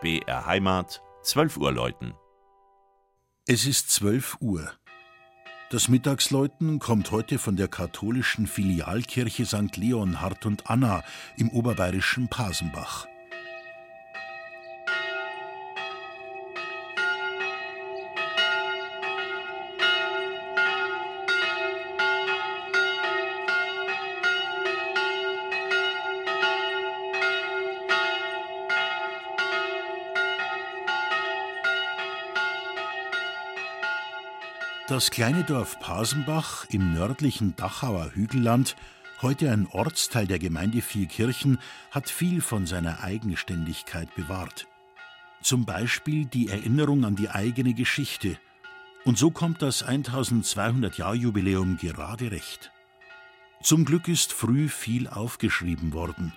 BR Heimat, 12 Uhr läuten. Es ist 12 Uhr. Das Mittagsläuten kommt heute von der katholischen Filialkirche St. Leonhard und Anna im oberbayerischen Pasenbach. Das kleine Dorf Pasenbach im nördlichen Dachauer Hügelland, heute ein Ortsteil der Gemeinde Vierkirchen, hat viel von seiner Eigenständigkeit bewahrt. Zum Beispiel die Erinnerung an die eigene Geschichte. Und so kommt das 1200-Jahr-Jubiläum gerade recht. Zum Glück ist früh viel aufgeschrieben worden.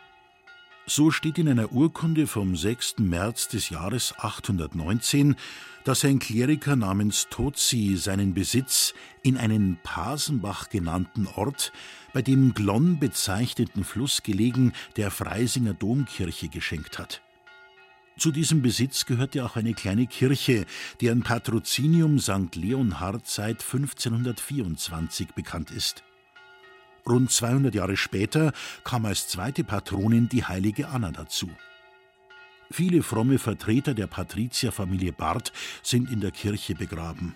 So steht in einer Urkunde vom 6. März des Jahres 819, dass ein Kleriker namens Tozi seinen Besitz in einen Pasenbach genannten Ort, bei dem Glonn bezeichneten Fluss gelegen, der Freisinger Domkirche geschenkt hat. Zu diesem Besitz gehörte auch eine kleine Kirche, deren Patrozinium St. Leonhard seit 1524 bekannt ist. Rund 200 Jahre später kam als zweite Patronin die heilige Anna dazu. Viele fromme Vertreter der Patrizierfamilie Barth sind in der Kirche begraben.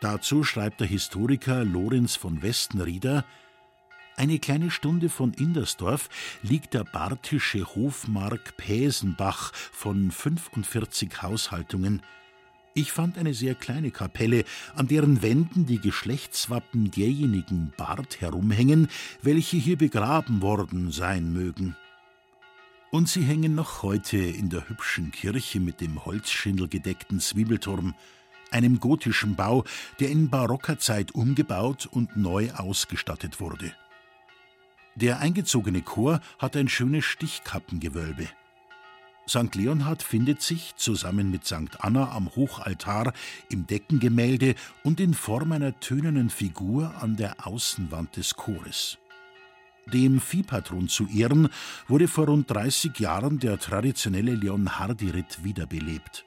Dazu schreibt der Historiker Lorenz von Westenrieder, eine kleine Stunde von Indersdorf liegt der bartische Hofmark Päsenbach von 45 Haushaltungen, ich fand eine sehr kleine Kapelle, an deren Wänden die Geschlechtswappen derjenigen Bart herumhängen, welche hier begraben worden sein mögen. Und sie hängen noch heute in der hübschen Kirche mit dem holzschindelgedeckten Zwiebelturm, einem gotischen Bau, der in barocker Zeit umgebaut und neu ausgestattet wurde. Der eingezogene Chor hat ein schönes Stichkappengewölbe. St. Leonhard findet sich zusammen mit St. Anna am Hochaltar im Deckengemälde und in Form einer tönernen Figur an der Außenwand des Chores. Dem Viehpatron zu Ehren wurde vor rund 30 Jahren der traditionelle Leonhardi-Ritt wiederbelebt.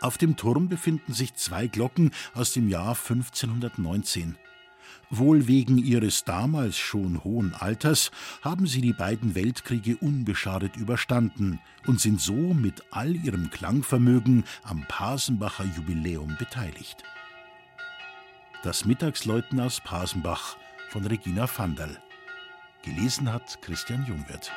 Auf dem Turm befinden sich zwei Glocken aus dem Jahr 1519. Wohl wegen ihres damals schon hohen Alters haben sie die beiden Weltkriege unbeschadet überstanden und sind so mit all ihrem Klangvermögen am Pasenbacher Jubiläum beteiligt. Das Mittagsläuten aus Pasenbach von Regina Vandal. Gelesen hat Christian Jungwirth.